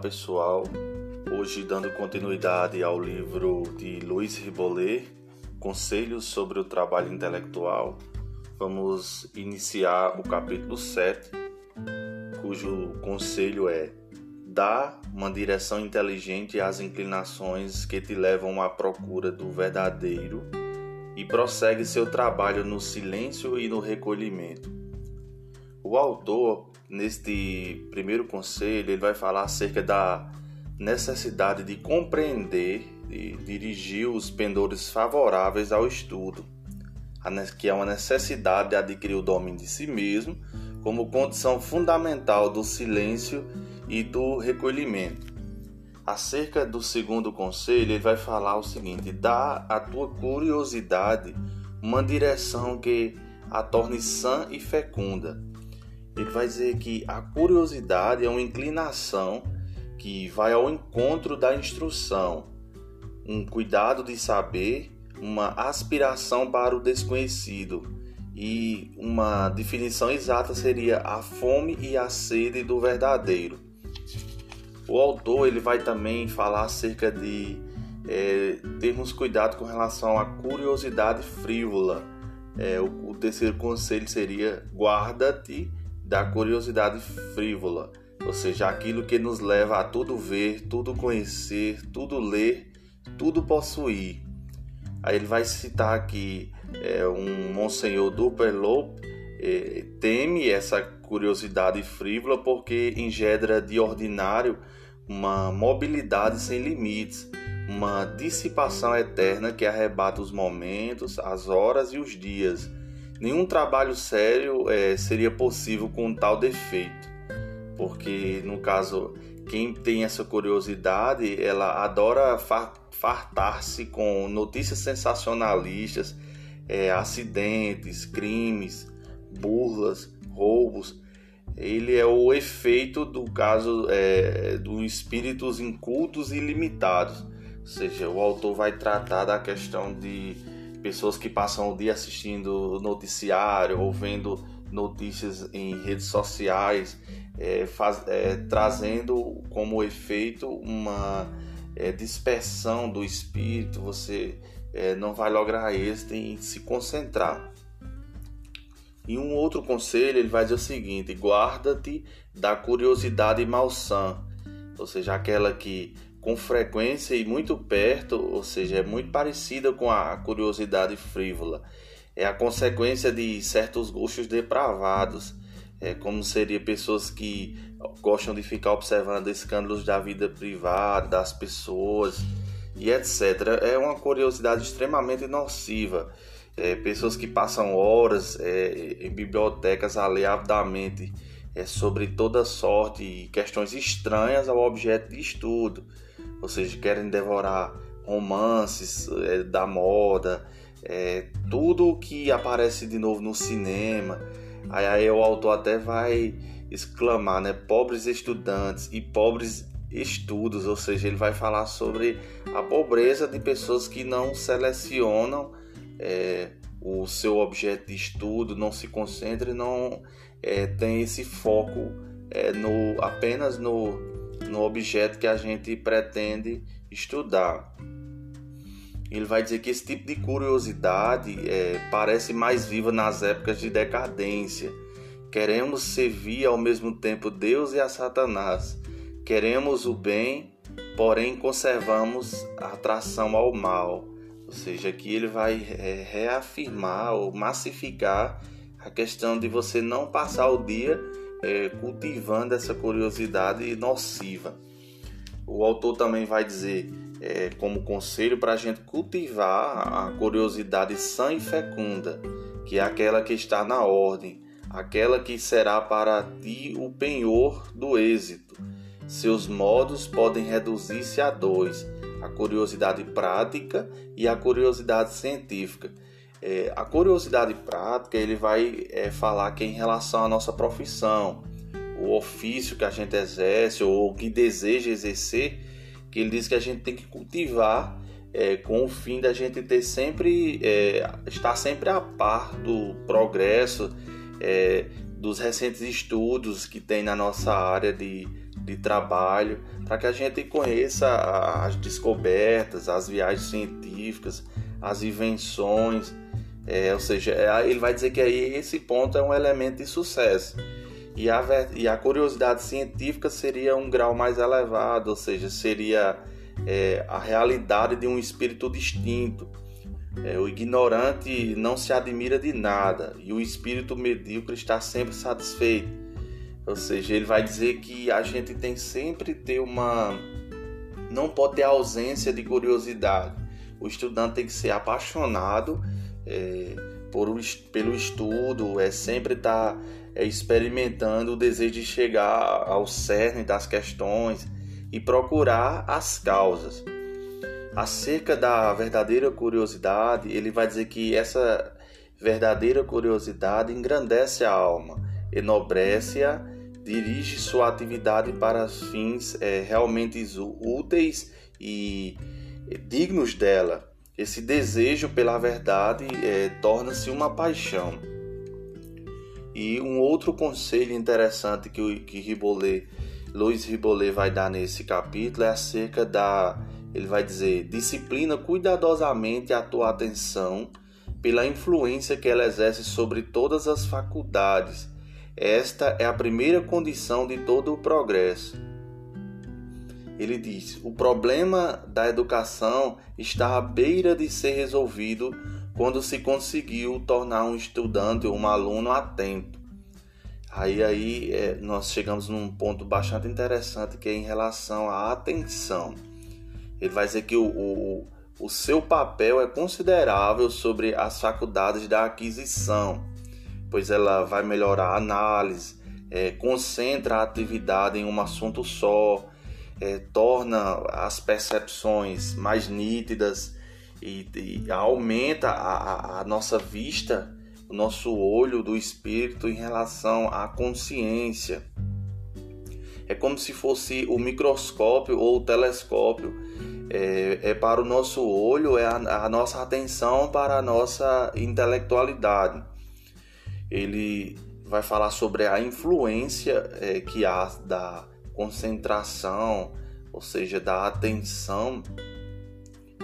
Pessoal, hoje dando continuidade ao livro de Luiz Ribolet, Conselhos sobre o Trabalho Intelectual, vamos iniciar o capítulo 7, cujo conselho é Dá uma direção inteligente às inclinações que te levam à procura do verdadeiro e prossegue seu trabalho no silêncio e no recolhimento. O autor neste primeiro conselho, ele vai falar acerca da necessidade de compreender e dirigir os pendores favoráveis ao estudo, que é uma necessidade de adquirir o domínio de si mesmo como condição fundamental do silêncio e do recolhimento. Acerca do segundo conselho, ele vai falar o seguinte: dá à tua curiosidade uma direção que a torne sã e fecunda ele vai dizer que a curiosidade é uma inclinação que vai ao encontro da instrução, um cuidado de saber, uma aspiração para o desconhecido. E uma definição exata seria a fome e a sede do verdadeiro. O autor ele vai também falar acerca de é, termos cuidado com relação à curiosidade frívola. É, o, o terceiro conselho seria guarda-te da curiosidade frívola, ou seja, aquilo que nos leva a tudo ver, tudo conhecer, tudo ler, tudo possuir. Aí ele vai citar aqui é, um Monsenhor Duperlop é, teme essa curiosidade frívola porque engendra de ordinário uma mobilidade sem limites, uma dissipação eterna que arrebata os momentos, as horas e os dias nenhum trabalho sério é, seria possível com tal defeito, porque no caso quem tem essa curiosidade, ela adora fartar-se com notícias sensacionalistas, é, acidentes, crimes, burlas, roubos. Ele é o efeito do caso é, dos espíritos incultos e limitados. Ou seja, o autor vai tratar da questão de pessoas que passam o dia assistindo noticiário ou vendo notícias em redes sociais, é, faz, é, trazendo como efeito uma é, dispersão do espírito, você é, não vai lograr êxito em se concentrar. E um outro conselho, ele vai dizer o seguinte: guarda-te da curiosidade malsã, ou seja, aquela que com frequência e muito perto, ou seja, é muito parecida com a curiosidade frívola. É a consequência de certos gostos depravados, é como seria pessoas que gostam de ficar observando escândalos da vida privada das pessoas e etc. É uma curiosidade extremamente nociva. É, pessoas que passam horas é, em bibliotecas a avidamente é, sobre toda sorte e questões estranhas ao objeto de estudo ou seja, querem devorar romances é, da moda, é, tudo que aparece de novo no cinema. Aí, aí o autor até vai exclamar, né? Pobres estudantes e pobres estudos, ou seja, ele vai falar sobre a pobreza de pessoas que não selecionam é, o seu objeto de estudo, não se concentram não é, tem esse foco é, no, apenas no, no objeto que a gente pretende estudar. Ele vai dizer que esse tipo de curiosidade é, parece mais viva nas épocas de decadência. Queremos servir ao mesmo tempo Deus e a Satanás. Queremos o bem, porém conservamos a atração ao mal. Ou seja, que ele vai é, reafirmar ou massificar a questão de você não passar o dia é, cultivando essa curiosidade nociva. O autor também vai dizer, é, como conselho, para a gente cultivar a curiosidade sã e fecunda, que é aquela que está na ordem, aquela que será para ti o penhor do êxito. Seus modos podem reduzir-se a dois: a curiosidade prática e a curiosidade científica. É, a curiosidade prática ele vai é, falar que em relação à nossa profissão, o ofício que a gente exerce ou que deseja exercer, que ele diz que a gente tem que cultivar é, com o fim da gente ter sempre é, estar sempre a par do progresso é, dos recentes estudos que tem na nossa área de de trabalho, para que a gente conheça as descobertas, as viagens científicas, as invenções. É, ou seja, é, ele vai dizer que aí esse ponto é um elemento de sucesso. E a, e a curiosidade científica seria um grau mais elevado, ou seja, seria é, a realidade de um espírito distinto. É, o ignorante não se admira de nada e o espírito medíocre está sempre satisfeito. Ou seja, ele vai dizer que a gente tem sempre ter uma. Não pode ter ausência de curiosidade. O estudante tem que ser apaixonado é, por, pelo estudo, é sempre estar tá, é, experimentando o desejo de chegar ao cerne das questões e procurar as causas. Acerca da verdadeira curiosidade, ele vai dizer que essa verdadeira curiosidade engrandece a alma, enobrece-a, dirige sua atividade para fins é, realmente úteis e dignos dela. Esse desejo pela verdade é, torna-se uma paixão. E um outro conselho interessante que, que Ribolet, Luiz Ribolet vai dar nesse capítulo é acerca da ele vai dizer: disciplina cuidadosamente a tua atenção pela influência que ela exerce sobre todas as faculdades. Esta é a primeira condição de todo o progresso. Ele diz: o problema da educação está à beira de ser resolvido quando se conseguiu tornar um estudante ou um aluno atento. Aí, aí é, nós chegamos num ponto bastante interessante que é em relação à atenção. Ele vai dizer que o, o, o seu papel é considerável sobre as faculdades da aquisição, pois ela vai melhorar a análise, é, concentra a atividade em um assunto só, é, torna as percepções mais nítidas e, e aumenta a, a, nossa vista, o nosso olho do espírito em relação à consciência. É como se fosse o microscópio ou o telescópio é, é para o nosso olho, é a, a, nossa atenção para a nossa intelectualidade. Ele vai falar sobre a influência é, que há da concentração, ou seja, da atenção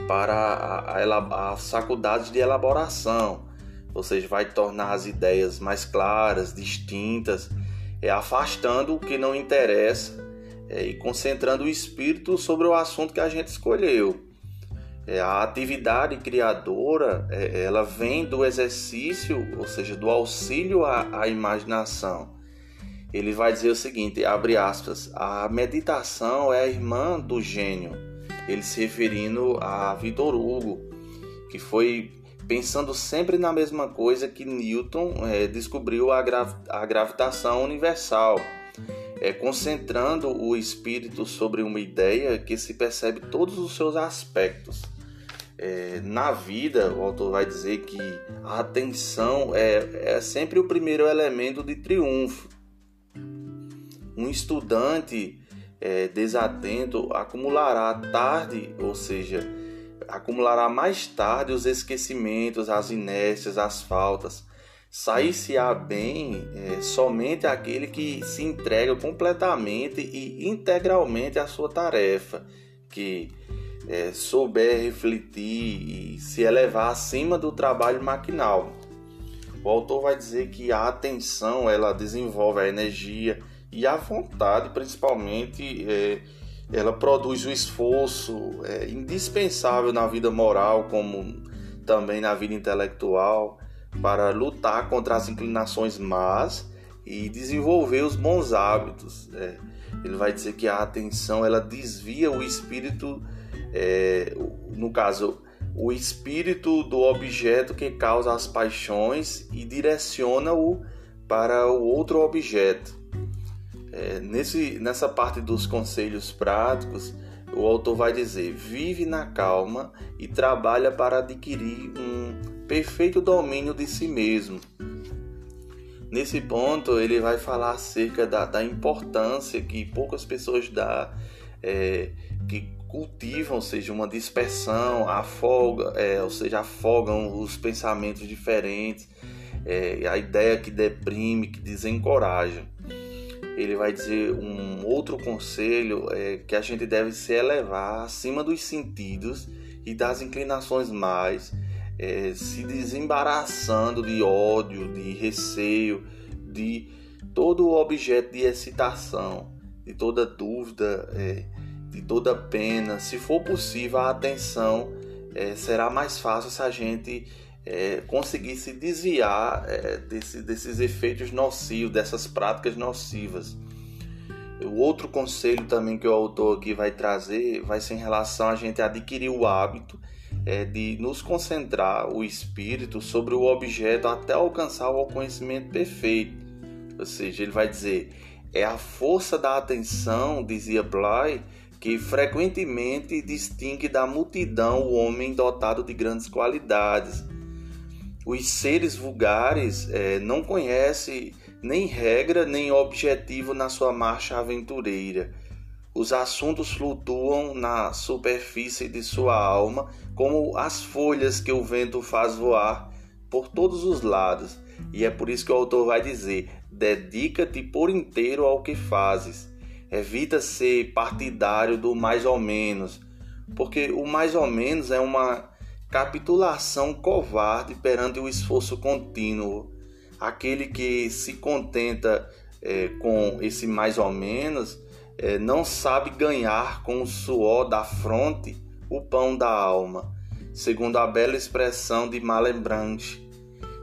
para a, a, as faculdades de elaboração, ou seja, vai tornar as ideias mais claras, distintas, é, afastando o que não interessa é, e concentrando o espírito sobre o assunto que a gente escolheu. É, a atividade criadora é, ela vem do exercício, ou seja, do auxílio à, à imaginação. Ele vai dizer o seguinte, abre aspas, a meditação é a irmã do gênio. Ele se referindo a Vitor Hugo, que foi pensando sempre na mesma coisa que Newton é, descobriu a, gravi a gravitação universal é, concentrando o espírito sobre uma ideia que se percebe todos os seus aspectos. É, na vida, o autor vai dizer que a atenção é, é sempre o primeiro elemento de triunfo. Um estudante é, desatento acumulará tarde, ou seja, acumulará mais tarde os esquecimentos, as inércias, as faltas, Sair-se-á bem é, somente aquele que se entrega completamente e integralmente à sua tarefa, que é, souber refletir e se elevar acima do trabalho maquinal. O autor vai dizer que a atenção ela desenvolve a energia e a vontade, principalmente, é, ela produz o esforço é, indispensável na vida moral, como também na vida intelectual para lutar contra as inclinações más e desenvolver os bons hábitos. É, ele vai dizer que a atenção ela desvia o espírito, é, no caso, o espírito do objeto que causa as paixões e direciona-o para o outro objeto. É, nesse, nessa parte dos conselhos práticos, o autor vai dizer: vive na calma e trabalha para adquirir um perfeito domínio de si mesmo. Nesse ponto, ele vai falar acerca da, da importância que poucas pessoas dá, é, que cultivam, ou seja, uma dispersão, afoga, é, ou seja, afogam os pensamentos diferentes, é, a ideia que deprime, que desencoraja. Ele vai dizer um outro conselho é que a gente deve se elevar acima dos sentidos e das inclinações mais, é, se desembaraçando de ódio, de receio, de todo objeto de excitação, de toda dúvida, é, de toda pena. Se for possível, a atenção é, será mais fácil se a gente é, conseguir se desviar é, desse, desses efeitos nocivos, dessas práticas nocivas. O outro conselho também que o autor aqui vai trazer vai ser em relação a gente adquirir o hábito é, de nos concentrar o espírito sobre o objeto até alcançar o conhecimento perfeito. Ou seja, ele vai dizer: é a força da atenção, dizia Bly, que frequentemente distingue da multidão o homem dotado de grandes qualidades. Os seres vulgares é, não conhecem nem regra nem objetivo na sua marcha aventureira. Os assuntos flutuam na superfície de sua alma como as folhas que o vento faz voar por todos os lados. E é por isso que o autor vai dizer: dedica-te por inteiro ao que fazes. Evita ser partidário do mais ou menos, porque o mais ou menos é uma capitulação covarde perante o esforço contínuo. Aquele que se contenta é, com esse mais ou menos é, não sabe ganhar com o suor da fronte o pão da alma, segundo a bela expressão de Malembranche.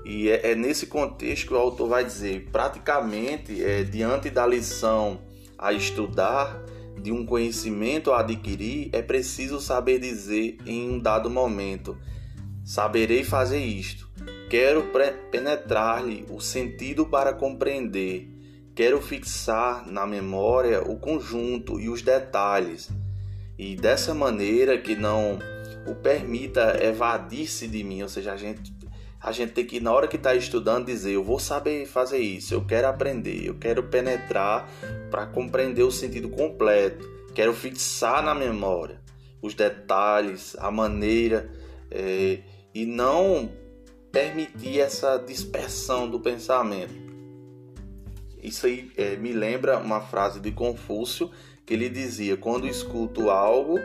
E é, é, nesse contexto que o autor vai dizer, praticamente, é, diante da lição a estudar, de um conhecimento a adquirir, é preciso saber dizer em um dado momento: saberei fazer isto. Quero penetrar-lhe o sentido para compreender. Quero fixar na memória o conjunto e os detalhes, e dessa maneira que não o permita evadir-se de mim, ou seja, a gente a gente tem que, na hora que está estudando, dizer: eu vou saber fazer isso, eu quero aprender, eu quero penetrar para compreender o sentido completo, quero fixar na memória os detalhes, a maneira, é, e não permitir essa dispersão do pensamento. Isso aí é, me lembra uma frase de Confúcio que ele dizia: Quando escuto algo,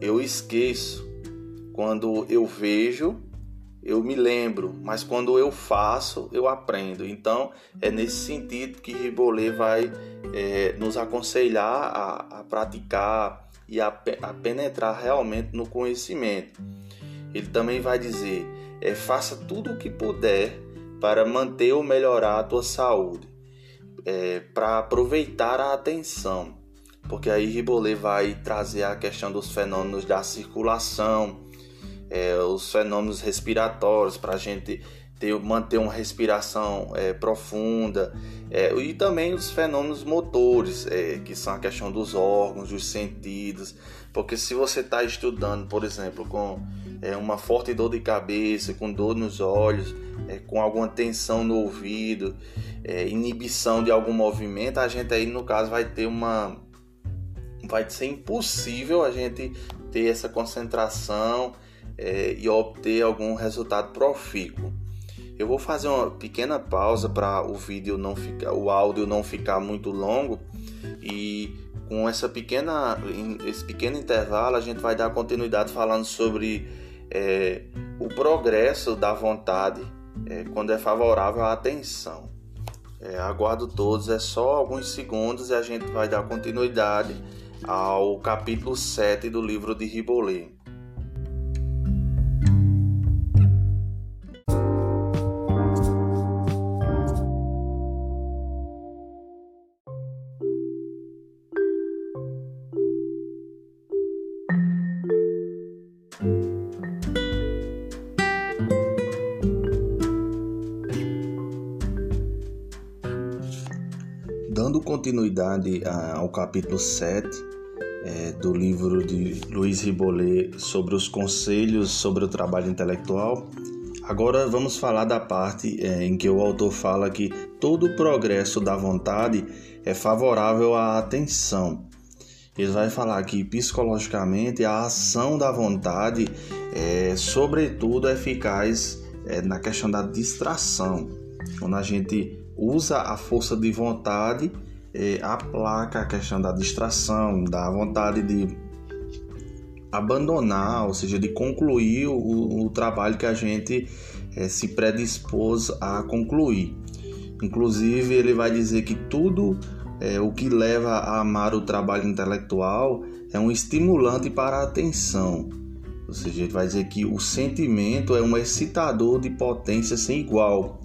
eu esqueço. Quando eu vejo, eu me lembro, mas quando eu faço, eu aprendo. Então, é nesse sentido que Ribollet vai é, nos aconselhar a, a praticar e a, a, penetrar realmente no conhecimento. Ele também vai dizer: é, faça tudo o que puder para manter ou melhorar a tua saúde, é, para aproveitar a atenção, porque aí Ribollet vai trazer a questão dos fenômenos da circulação é, os fenômenos respiratórios para a gente ter, manter uma respiração é, profunda é, e também os fenômenos motores, é, que são a questão dos órgãos, dos sentidos, porque se você está estudando, por exemplo, com é, uma forte dor de cabeça, com dor nos olhos, é, com alguma tensão no ouvido, inibição de algum movimento, a gente aí no caso vai ter uma vai ser impossível a gente ter essa concentração é, e obter algum resultado profícuo. Eu vou fazer uma pequena pausa para o vídeo não ficar, o áudio não ficar muito longo e com essa pequena, esse pequeno intervalo a gente vai dar continuidade falando sobre é, o progresso da vontade é, quando é favorável à atenção. É, aguardo todos, é só alguns segundos e a gente vai dar continuidade ao capítulo 7 do livro de Ribollet. Dando continuidade ao capítulo 7 é, do livro de Luiz Ribollet sobre os conselhos sobre o trabalho intelectual, agora vamos falar da parte é, em que o autor fala que todo o progresso da vontade é favorável à atenção. Ele vai falar que psicologicamente a ação da vontade é, sobretudo, eficaz é, na questão da distração. Quando a gente usa a força de vontade é, aplaca a questão da distração, da vontade de abandonar, ou seja, de concluir o, o trabalho que a gente é, se predispôs a concluir. Inclusive, ele vai dizer que tudo é, o que leva a amar o trabalho intelectual é um estimulante para a atenção. Ou seja, ele vai dizer que o sentimento é um excitador de potência sem igual.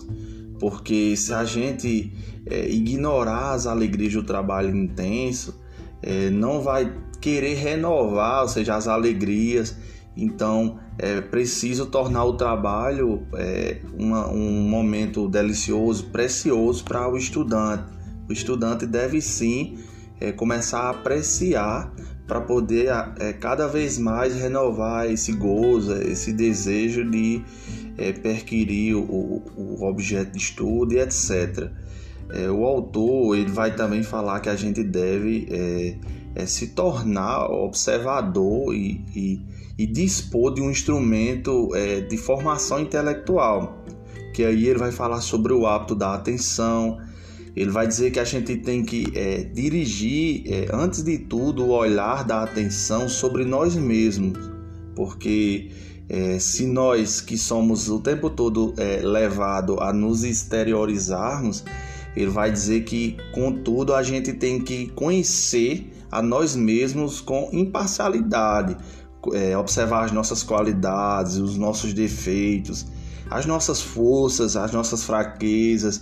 Porque se a gente é, ignorar as alegrias do trabalho intenso, é, não vai querer renovar, ou seja, as alegrias. Então é preciso tornar o trabalho é, uma, um momento delicioso, precioso para o estudante. O estudante deve sim é, começar a apreciar para poder é, cada vez mais renovar esse gozo, esse desejo de é, perquirir o, o objeto de estudo e etc. É, o autor ele vai também falar que a gente deve é, é, se tornar observador e, e, e, dispor de um instrumento é, de formação intelectual, que aí ele vai falar sobre o hábito da atenção, ele vai dizer que a gente tem que é, dirigir, é, antes de tudo, o olhar da atenção sobre nós mesmos, porque é, se nós que somos o tempo todo é, levado a nos exteriorizarmos, ele vai dizer que, contudo, a gente tem que conhecer a nós mesmos com imparcialidade, é, observar as nossas qualidades, os nossos defeitos, as nossas forças, as nossas fraquezas,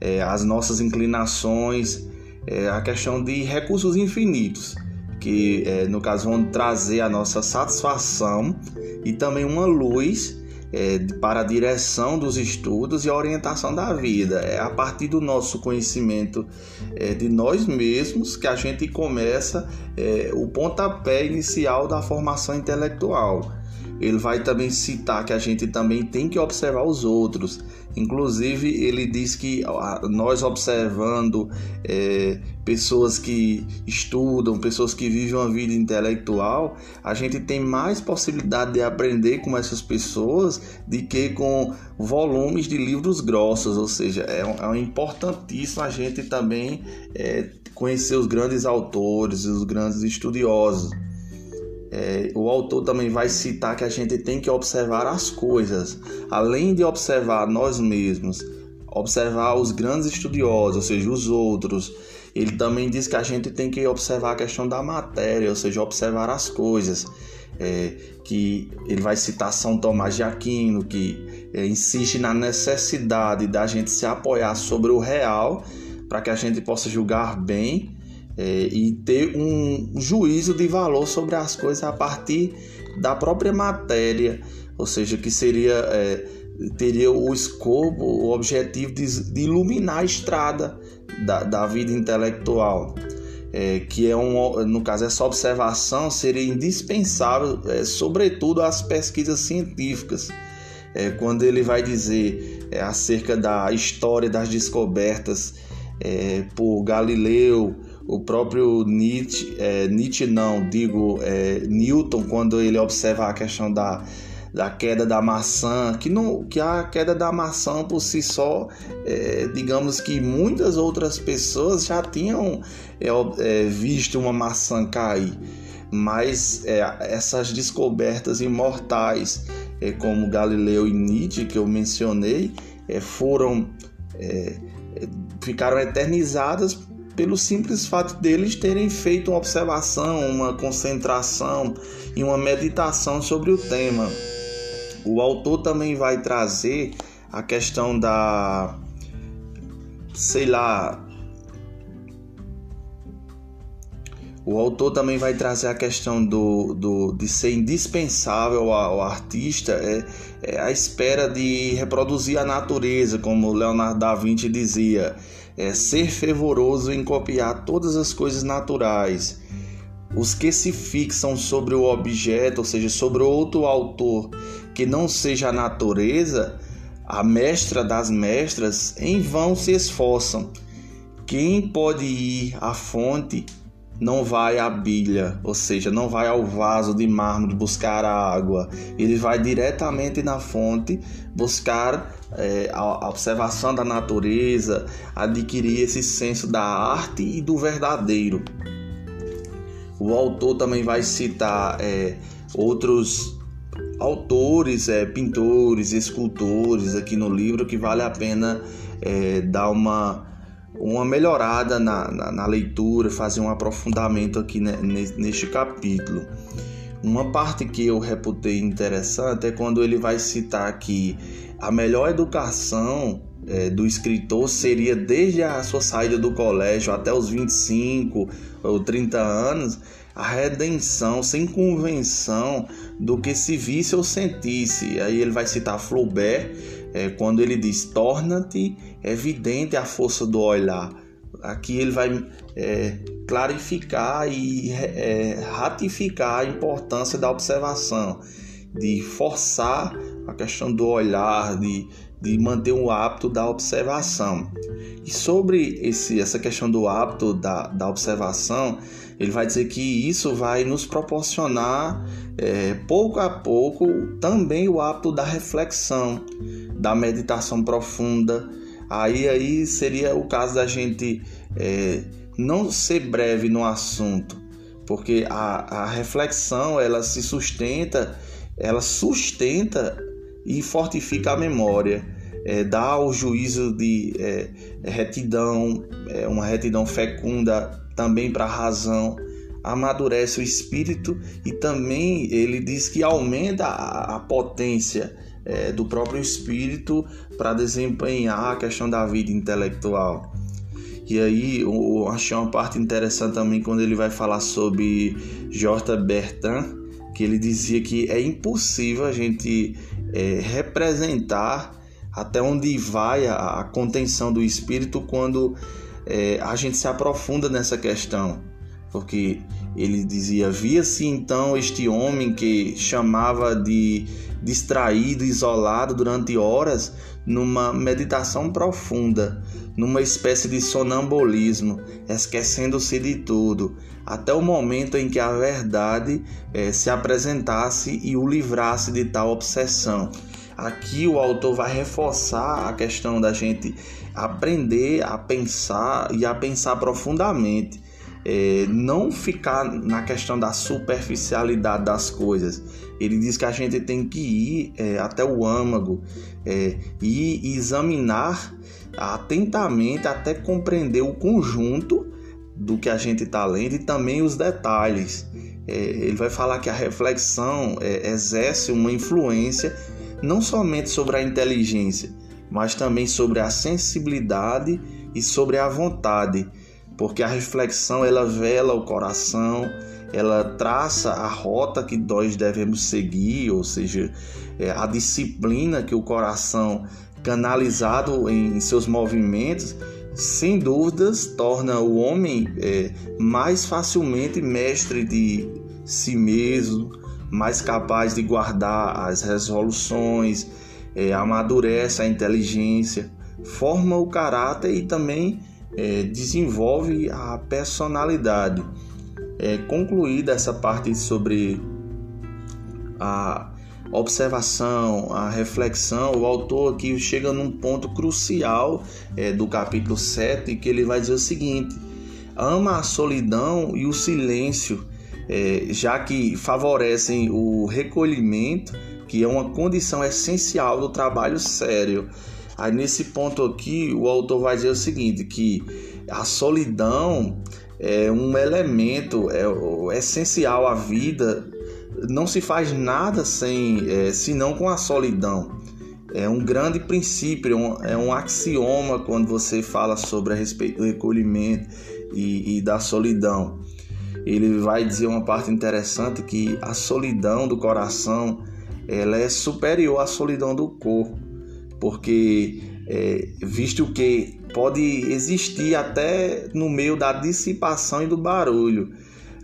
é, as nossas inclinações, é, a questão de recursos infinitos, que é, no caso vão trazer a nossa satisfação e também uma luz é, para a direção dos estudos e a orientação da vida. É a partir do nosso conhecimento é, de nós mesmos que a gente começa é, o pontapé inicial da formação intelectual. Ele vai também citar que a gente também tem que observar os outros. Inclusive, ele diz que nós observando é, pessoas que estudam, pessoas que vivem uma vida intelectual, a gente tem mais possibilidade de aprender com essas pessoas do que com volumes de livros grossos. Ou seja, é, é importantíssimo a gente também é, conhecer os grandes autores, os grandes estudiosos. É, o autor também vai citar que a gente tem que observar as coisas, além de observar nós mesmos, observar os grandes estudiosos, ou seja, os outros. Ele também diz que a gente tem que observar a questão da matéria, ou seja, observar as coisas. É, que ele vai citar São Tomás de Aquino, que é, insiste na necessidade da gente se apoiar sobre o real para que a gente possa julgar bem é, e ter um juízo de valor sobre as coisas a partir da própria matéria, ou seja, que seria é, teria o escopo, o objetivo de, de iluminar a estrada da, da vida intelectual. É, que é um, no caso essa observação seria indispensável, é, sobretudo às pesquisas científicas, é, quando ele vai dizer é, acerca da história das descobertas é, por Galileu, o próprio Nietzsche, é, Nietzsche não, digo é, Newton, quando ele observa a questão da, da queda da maçã, que, não, que a queda da maçã por si só, é, digamos que muitas outras pessoas já tinham é, é, visto uma maçã cair, mas é, essas descobertas imortais, como Galileu e Nietzsche, que eu mencionei, foram ficaram eternizadas pelo simples fato deles terem feito uma observação, uma concentração e uma meditação sobre o tema. O autor também vai trazer a questão da, sei lá, O autor também vai trazer a questão do, do, de ser indispensável ao artista é, é a espera de reproduzir a natureza, como Leonardo da Vinci dizia é ser fervoroso em copiar todas as coisas naturais. Os que se fixam sobre o objeto, ou seja, sobre outro autor que não seja a natureza, a mestra das mestras, em vão se esforçam. Quem pode ir à fonte não vai à bilha, ou seja, não vai ao vaso de mármore buscar a água. Ele vai diretamente na fonte buscar é, a observação da natureza, adquirir esse senso da arte e do verdadeiro. O autor também vai citar é, outros autores, é, pintores, escultores aqui no livro que vale a pena é, dar uma, uma melhorada na, na, na, leitura, fazer um aprofundamento aqui neste capítulo. Uma parte que eu reputei interessante é quando ele vai citar que a melhor educação é, do escritor seria desde a sua saída do colégio até os 25 ou 30 anos, a redenção sem convenção do que se visse ou sentisse. Aí ele vai citar Flaubert é, quando ele diz: torna-te evidente a força do olhar. Aqui ele vai é, clarificar e é, ratificar a importância da observação, de forçar a questão do olhar, de, de manter o hábito da observação. E sobre esse, essa questão do hábito da, da observação, ele vai dizer que isso vai nos proporcionar, é, pouco a pouco, também o hábito da reflexão, da meditação profunda. Aí, aí seria o caso da gente é, não ser breve no assunto, porque a, a reflexão ela se sustenta, ela sustenta e fortifica a memória. É, dá o juízo de é, retidão, é, uma retidão fecunda também para a razão, amadurece o espírito e também ele diz que aumenta a, a potência é, do próprio espírito para desempenhar a questão da vida intelectual. E aí eu achei uma parte interessante também quando ele vai falar sobre J. Bertin, que ele dizia que é impossível a gente é, representar até onde vai a, a contenção do espírito quando é, a gente se aprofunda nessa questão, porque ele dizia: via-se então este homem que chamava de distraído, isolado durante horas, numa meditação profunda, numa espécie de sonambulismo, esquecendo-se de tudo, até o momento em que a verdade é, se apresentasse e o livrasse de tal obsessão. Aqui o autor vai reforçar a questão da gente aprender a pensar e a pensar profundamente. É, não ficar na questão da superficialidade das coisas. Ele diz que a gente tem que ir é, até o âmago é, e examinar atentamente até compreender o conjunto do que a gente está lendo e também os detalhes. É, ele vai falar que a reflexão é, exerce uma influência não somente sobre a inteligência, mas também sobre a sensibilidade e sobre a vontade, porque a reflexão ela vela o coração, ela traça a rota que nós devemos seguir, ou seja, é, a disciplina que o coração canalizado em seus movimentos, sem dúvidas, torna o homem é, mais facilmente mestre de si mesmo, mais capaz de guardar as resoluções, é, amadurece a inteligência, forma o caráter e também é, desenvolve a personalidade. É, concluída essa parte sobre a observação, a reflexão, o autor aqui chega num ponto crucial é, do capítulo 7 que ele vai dizer o seguinte: ama a solidão e o silêncio é, já que favorecem o recolhimento, que é uma condição essencial do trabalho sério. Aí nesse ponto aqui, o autor vai dizer o seguinte, que a solidão é um elemento é, é essencial à vida. Não se faz nada sem, é, senão com a solidão. É um grande princípio, é um, é um axioma quando você fala sobre a respeito do recolhimento e, e da solidão ele vai dizer uma parte interessante que a solidão do coração ela é superior à solidão do corpo, porque é, visto que pode existir até no meio da dissipação e do barulho,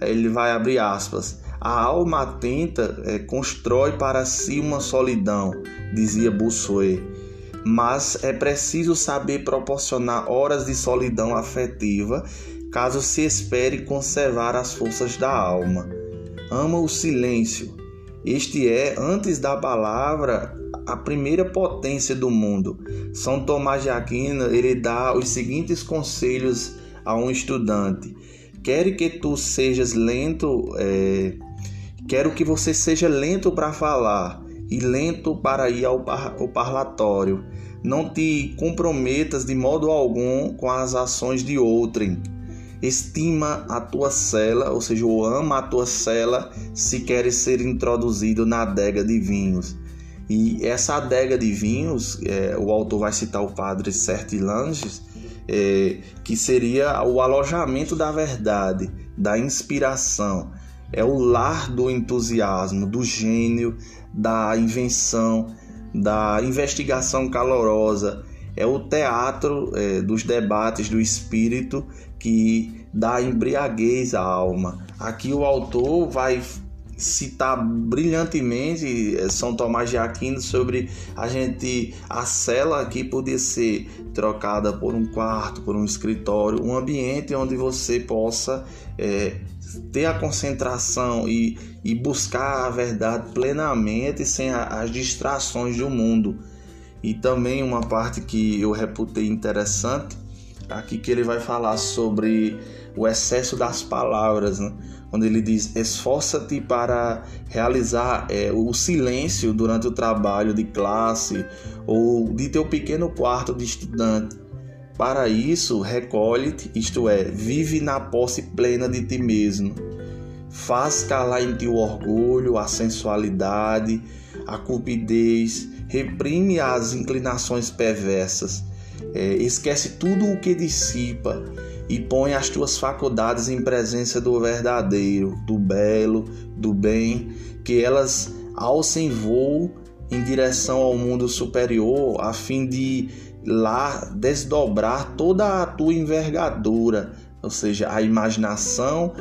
ele vai abrir aspas. A alma atenta é, constrói para si uma solidão, dizia Bossuet, mas é preciso saber proporcionar horas de solidão afetiva caso se espere conservar as forças da alma. Ama o silêncio. Este é, antes da palavra, a primeira potência do mundo. São Tomás de Aquino ele dá os seguintes conselhos a um estudante: quer que tu sejas lento, é, quero que você seja lento para falar e lento para ir ao, par, ao parlatório. Não te comprometas de modo algum com as ações de outrem. Estima a tua cela, ou seja, ou ama a tua cela se queres ser introduzido na adega de vinhos. E essa adega de vinhos, é, o autor vai citar o padre Sertilanges, é, que seria o alojamento da verdade, da inspiração. É o lar do entusiasmo, do gênio, da invenção, da investigação calorosa. É o teatro é, dos debates do espírito que dá embriaguez à alma. Aqui o autor vai citar brilhantemente eh, São Tomás de Aquino sobre a gente a cela aqui poder ser trocada por um quarto, por um escritório, um ambiente onde você possa é, ter a concentração e, e buscar a verdade plenamente sem a, as distrações do mundo. E também uma parte que eu reputei interessante aqui que ele vai falar sobre o excesso das palavras, né? quando ele diz: esforça-te para realizar é, o silêncio durante o trabalho de classe ou de teu pequeno quarto de estudante. Para isso, recolhe-te, isto é, vive na posse plena de ti mesmo. Faz calar em ti o orgulho, a sensualidade, a cupidez, reprime as inclinações perversas é, esquece tudo o que dissipa e põe as tuas faculdades em presença do verdadeiro, do belo, do bem, que elas alcem voo em direção ao mundo superior, a fim de lá desdobrar toda a tua envergadura, ou seja, a imaginação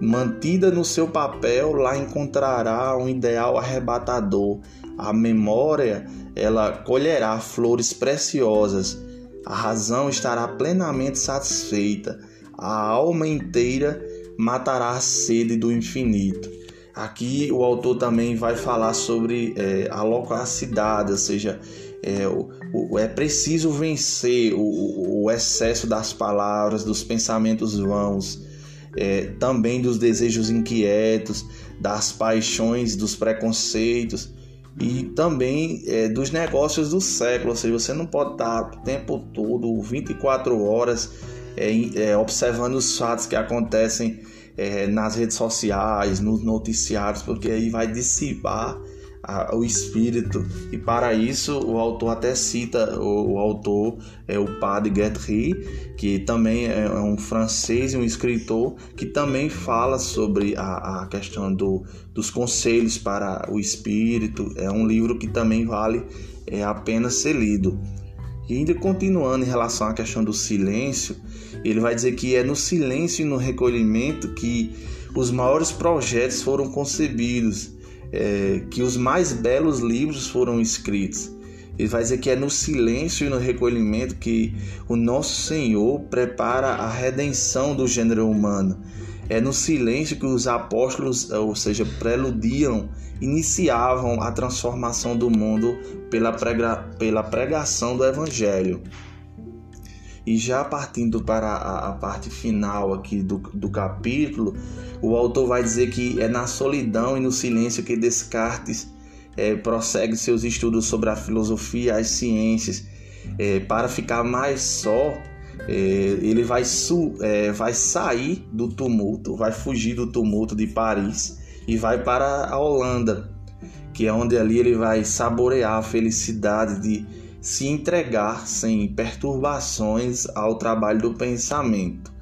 mantida no seu papel lá encontrará um ideal arrebatador. A memória, ela colherá flores preciosas a razão estará plenamente satisfeita, a alma inteira matará a sede do infinito. Aqui o autor também vai falar sobre é, a loquacidade, ou seja, é, o, o, é preciso vencer o, o, excesso das palavras, dos pensamentos vãos, é, também dos desejos inquietos, das paixões, dos preconceitos e também é, dos negócios do século. Ou seja, você não pode estar o tempo todo, 24 horas, é, é, observando os fatos que acontecem é, nas redes sociais, nos noticiários, porque aí vai dissipar a, o espírito. E para isso, o autor até cita o, o autor, é o padre Guthrie, que também é, é um francês e um escritor, que também fala sobre a, a questão do, dos conselhos para o espírito. É um livro que também vale é, apenas ser lido. E ainda continuando em relação à questão do silêncio, ele vai dizer que é no silêncio e no recolhimento que os maiores projetos foram concebidos é, que os mais belos livros foram escritos. Ele vai dizer que é no silêncio e no recolhimento que o nosso Senhor prepara a redenção do gênero humano. É no silêncio que os apóstolos, ou seja, preludiam, iniciavam a transformação do mundo pela, prega, pela pregação do Evangelho. E já partindo para a, a parte final aqui do, do capítulo, o autor vai dizer que é na solidão e no silêncio que Descartes é, prossegue seus estudos sobre a filosofia as ciências. É, para ficar mais só, é, ele vai, su, vai sair do tumulto, vai fugir do tumulto de Paris e vai para a Holanda, que é onde ali ele vai saborear a felicidade de se entregar sem perturbações ao trabalho do pensamento.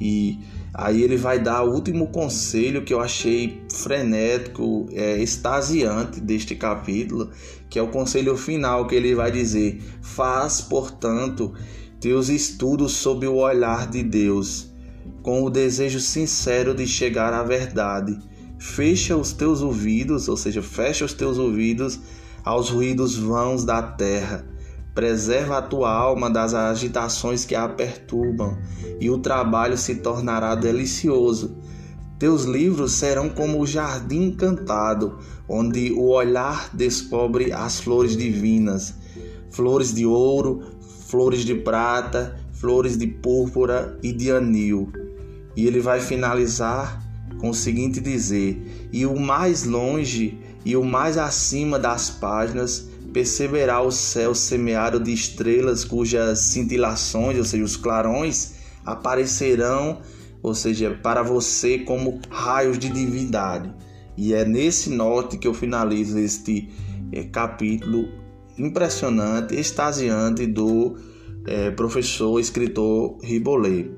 E aí ele vai dar o último conselho que eu achei frenético, é, extasiante deste capítulo, que é o conselho final que ele vai dizer: Faz, portanto, teus estudos sob o olhar de Deus, com o desejo sincero de chegar à verdade. Fecha os teus ouvidos, ou seja, fecha os teus ouvidos aos ruídos vãos da terra. preserva a tua alma das agitações que a perturbam, e o trabalho se tornará delicioso. Teus livros serão como o jardim encantado, onde o olhar descobre as flores divinas, flores de ouro, flores de prata, flores de púrpura e de anil. E ele vai finalizar com o seguinte dizer: E o mais longe e o mais acima das páginas perceberá o céu semeado de estrelas cujas cintilações, ou seja, os clarões, aparecerão, ou seja, para você como raios de divindade. E é nesse note que eu finalizo este é, capítulo impressionante, extasiante do é, professor escritor Ribollet.